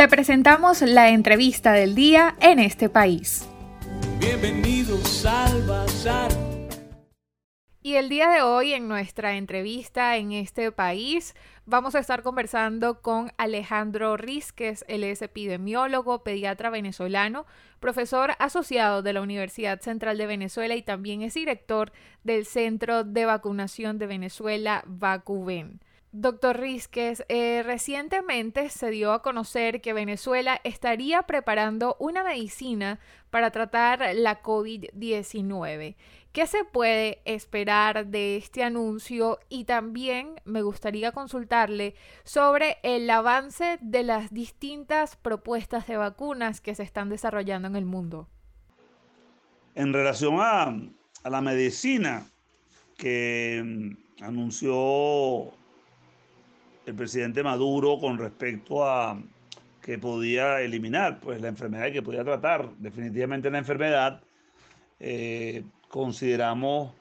Te presentamos la entrevista del día en este país. Bienvenidos al Bazar. Y el día de hoy en nuestra entrevista en este país vamos a estar conversando con Alejandro Rizquez, él es epidemiólogo, pediatra venezolano, profesor asociado de la Universidad Central de Venezuela y también es director del Centro de Vacunación de Venezuela, VacuVen. Doctor Rizquez, eh, recientemente se dio a conocer que Venezuela estaría preparando una medicina para tratar la COVID-19. ¿Qué se puede esperar de este anuncio? Y también me gustaría consultarle sobre el avance de las distintas propuestas de vacunas que se están desarrollando en el mundo. En relación a, la medicina que mm, anunció el presidente Maduro con respecto a que podía eliminar pues, la enfermedad y que podía tratar. Definitivamente la enfermedad, eh, consideramos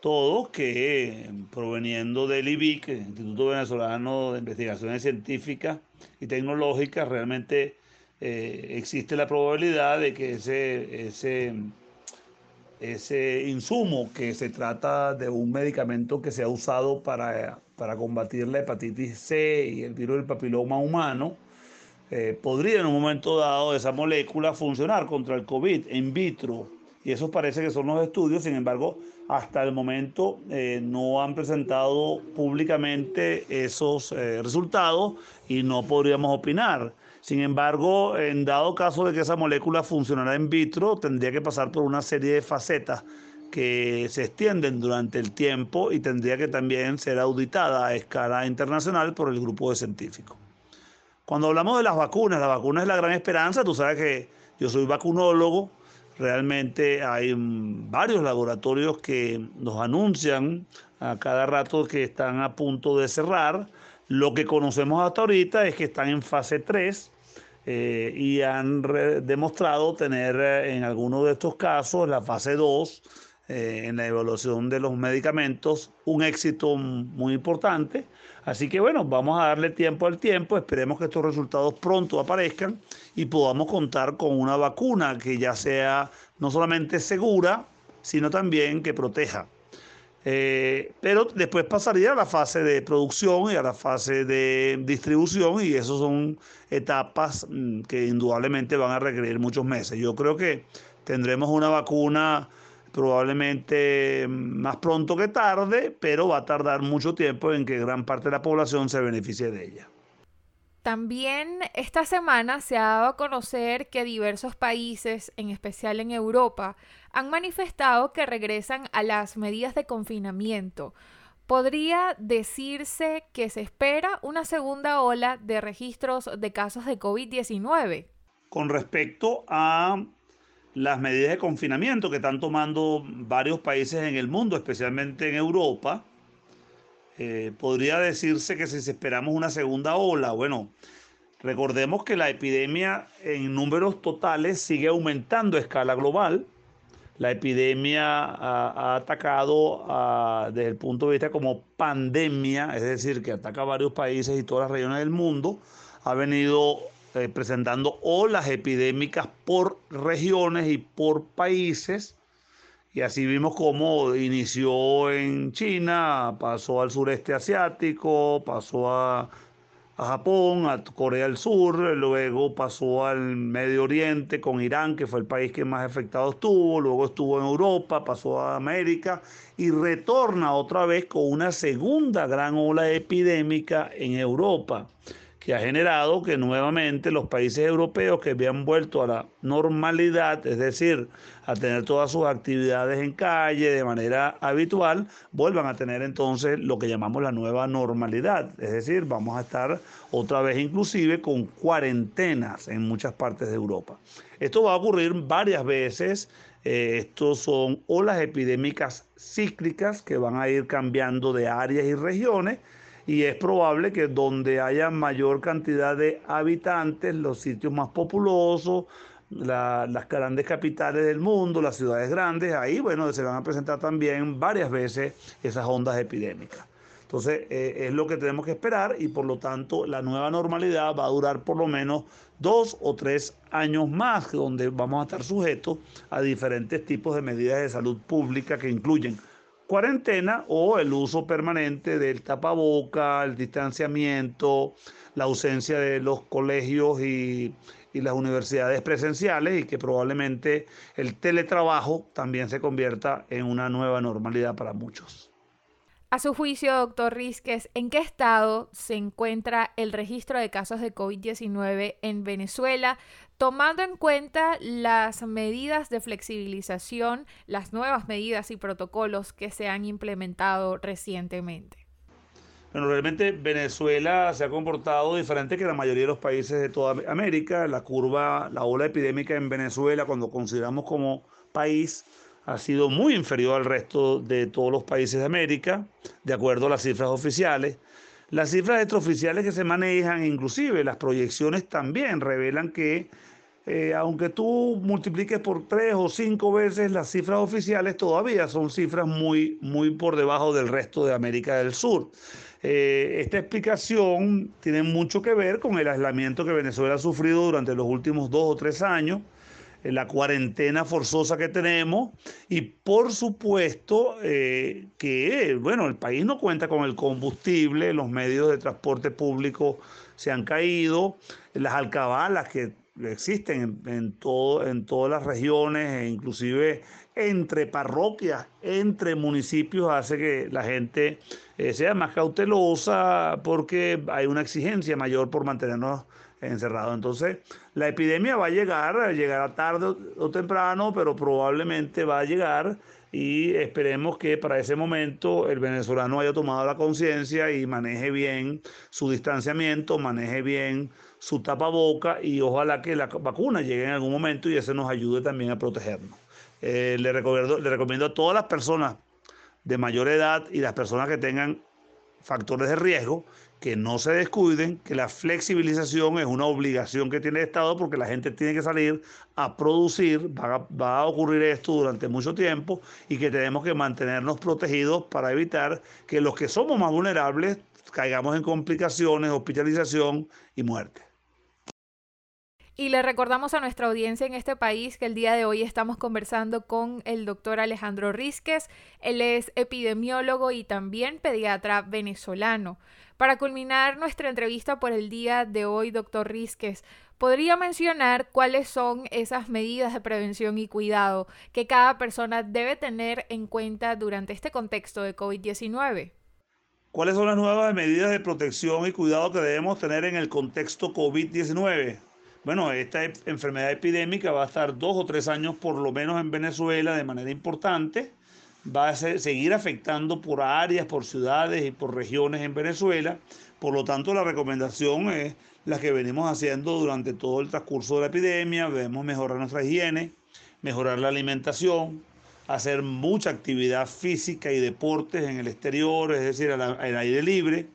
todos que proveniendo del IBIC, Instituto Venezolano de Investigaciones Científicas y Tecnológicas, realmente eh, existe la probabilidad de que ese, ese, ese insumo que se trata de un medicamento que se ha usado para para combatir la hepatitis C y el virus del papiloma humano, eh, podría en un momento dado esa molécula funcionar contra el COVID in vitro. Y eso parece que son los estudios, sin embargo, hasta el momento eh, no han presentado públicamente esos eh, resultados y no podríamos opinar. Sin embargo, en dado caso de que esa molécula funcionara in vitro, tendría que pasar por una serie de facetas que se extienden durante el tiempo y tendría que también ser auditada a escala internacional por el grupo de científicos. Cuando hablamos de las vacunas, la vacuna es la gran esperanza, tú sabes que yo soy vacunólogo, realmente hay varios laboratorios que nos anuncian a cada rato que están a punto de cerrar. Lo que conocemos hasta ahorita es que están en fase 3 eh, y han demostrado tener eh, en algunos de estos casos la fase 2 eh, en la evaluación de los medicamentos, un éxito muy importante. Así que bueno, vamos a darle tiempo al tiempo, esperemos que estos resultados pronto aparezcan y podamos contar con una vacuna que ya sea no solamente segura, sino también que proteja. Eh, pero después pasaría a la fase de producción y a la fase de distribución y esas son etapas mm, que indudablemente van a requerir muchos meses. Yo creo que tendremos una vacuna probablemente más pronto que tarde, pero va a tardar mucho tiempo en que gran parte de la población se beneficie de ella. También esta semana se ha dado a conocer que diversos países, en especial en Europa, han manifestado que regresan a las medidas de confinamiento. ¿Podría decirse que se espera una segunda ola de registros de casos de COVID-19? Con respecto a las medidas de confinamiento que están tomando varios países en el mundo, especialmente en Europa, eh, podría decirse que si esperamos una segunda ola, bueno, recordemos que la epidemia en números totales sigue aumentando a escala global. La epidemia ha, atacado desde el punto de vista como pandemia, es decir, que ataca a varios países y todas las regiones del mundo, ha venido eh, presentando olas epidémicas por regiones y por países. Y así vimos cómo inició en China, pasó al sureste asiático, pasó a, a, Japón, a Corea del Sur, luego pasó al Medio Oriente con Irán, que fue el país que más afectado estuvo, luego estuvo en Europa, pasó a América y retorna otra vez con una segunda gran ola epidémica en Europa que ha generado que nuevamente los países europeos que habían vuelto a la normalidad, es decir, a tener todas sus actividades en calle de manera habitual, vuelvan a tener entonces lo que llamamos la nueva normalidad. Es decir, vamos a estar otra vez inclusive con cuarentenas en muchas partes de Europa. Esto va a ocurrir varias veces. Eh, estos son olas epidémicas cíclicas que van a ir cambiando de áreas y regiones y es probable que donde haya mayor cantidad de habitantes, los sitios más populosos, las grandes capitales del mundo, las ciudades grandes, ahí bueno, se van a presentar también varias veces esas ondas epidémicas. Entonces, eh, es lo que tenemos que esperar y por lo tanto la nueva normalidad va a durar por lo menos dos o tres años más, donde vamos a estar sujetos a diferentes tipos de medidas de salud pública que incluyen cuarentena o el uso permanente del tapaboca, el distanciamiento, la ausencia de los colegios y, y las universidades presenciales y que probablemente el teletrabajo también se convierta en una nueva normalidad para muchos. A su juicio, doctor Rizquez, ¿en qué estado se encuentra el registro de casos de COVID-19 en Venezuela, tomando en cuenta las medidas de flexibilización, las nuevas medidas y protocolos que se han implementado recientemente? Bueno, realmente Venezuela se ha comportado diferente que la mayoría de los países de toda América. La curva, la ola epidémica en Venezuela, cuando consideramos como país, ha sido muy inferior al resto de todos los países de América, de acuerdo a las cifras oficiales. Las cifras extraoficiales que se manejan, inclusive las proyecciones también revelan que eh, aunque tú multipliques por tres o cinco veces las cifras oficiales, todavía son cifras muy, muy por debajo del resto de América del Sur. Eh, esta explicación tiene mucho que ver con el aislamiento que Venezuela ha sufrido durante los últimos dos o tres años la cuarentena forzosa que tenemos y por supuesto eh, que, bueno, el país no cuenta con el combustible, los medios de transporte público se han caído, las alcabalas que existen en, todo, en todas las regiones e inclusive entre parroquias, entre municipios, hace que la gente eh, sea más cautelosa porque hay una exigencia mayor por mantenernos encerrado. Entonces, la epidemia va a llegar, llegará tarde o temprano, pero probablemente va a llegar y esperemos que para ese momento el venezolano haya tomado la conciencia y maneje bien su distanciamiento, maneje bien su tapaboca y ojalá que la vacuna llegue en algún momento y eso nos ayude también a protegernos. Eh, le, recomiendo, le recomiendo a todas las personas de mayor edad y las personas que tengan factores de riesgo que no se descuiden, que la flexibilización es una obligación que tiene el Estado porque la gente tiene que salir a producir, va a, ocurrir esto durante mucho tiempo y que tenemos que mantenernos protegidos para evitar que los que somos más vulnerables caigamos en complicaciones, hospitalización y muerte. Y le recordamos a nuestra audiencia en este país que el día de hoy estamos conversando con el doctor Alejandro Rizquez. Él es epidemiólogo y también pediatra venezolano. Para culminar nuestra entrevista por el día de hoy, doctor Rizquez, ¿podría mencionar cuáles son esas medidas de prevención y cuidado que cada persona debe tener en cuenta durante este contexto de COVID-19? ¿Cuáles son las nuevas medidas de protección y cuidado que debemos tener en el contexto COVID-19? Bueno, esta enfermedad epidémica va a estar dos o tres años por lo menos en Venezuela de manera importante va a seguir afectando por áreas, por ciudades y por regiones en Venezuela. Por lo tanto, la recomendación es la que venimos haciendo durante todo el transcurso de la epidemia. Debemos mejorar nuestra higiene, mejorar la alimentación, hacer mucha actividad física y deportes en el exterior, es decir, al aire libre,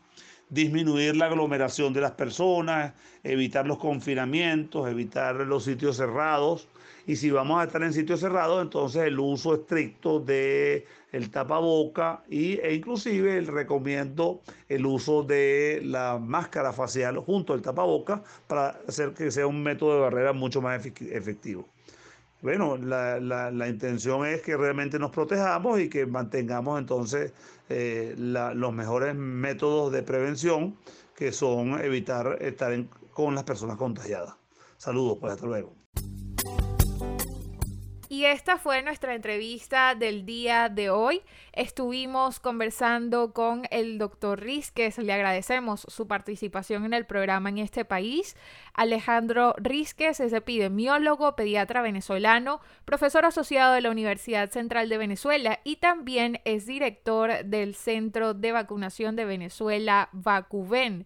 disminuir la aglomeración de las personas, evitar los confinamientos, evitar los sitios cerrados y si vamos a estar en sitios cerrados, entonces el uso estricto de el tapaboca y, e inclusive el recomiendo el uso de la máscara facial junto al tapaboca para hacer que sea un método de barrera mucho más efectivo. Bueno, la, la, intención es que realmente nos protejamos y que mantengamos entonces eh, los mejores métodos de prevención, que son evitar estar con las personas contagiadas. Saludos, pues hasta luego. Y esta fue nuestra entrevista del día de hoy. Estuvimos conversando con el doctor Rizquez, le agradecemos su participación en el programa en este país. Alejandro Rizquez es epidemiólogo, pediatra venezolano, profesor asociado de la Universidad Central de Venezuela y también es director del Centro de Vacunación de Venezuela, VacuVen.